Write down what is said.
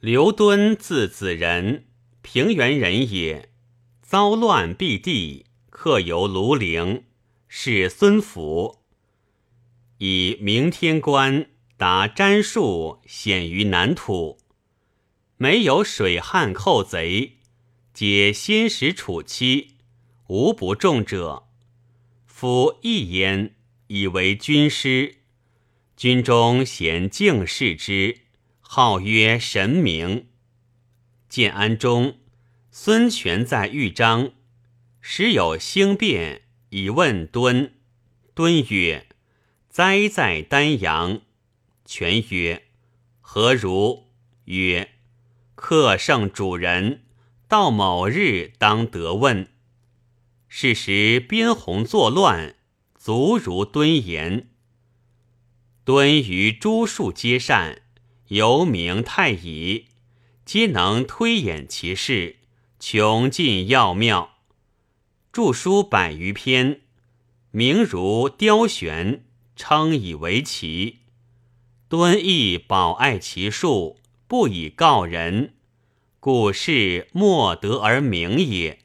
刘敦字子仁，平原人也。遭乱避地，客游庐陵，是孙府。以明天官达詹术，显于南土。没有水旱寇贼，皆先使处期，无不中者。夫一焉，以为军师，军中贤敬视之。号曰神明。建安中，孙权在豫章，时有兴变，以问敦。敦曰：“灾在丹阳。”权曰：“何如？”曰：“客胜主人，到某日当得问。”是时边鸿作乱，足如敦言。敦于诸术皆善。由名太乙，皆能推演其事，穷尽要妙。著书百余篇，名如雕玄，称以为奇。敦义保爱其术，不以告人，故事莫得而名也。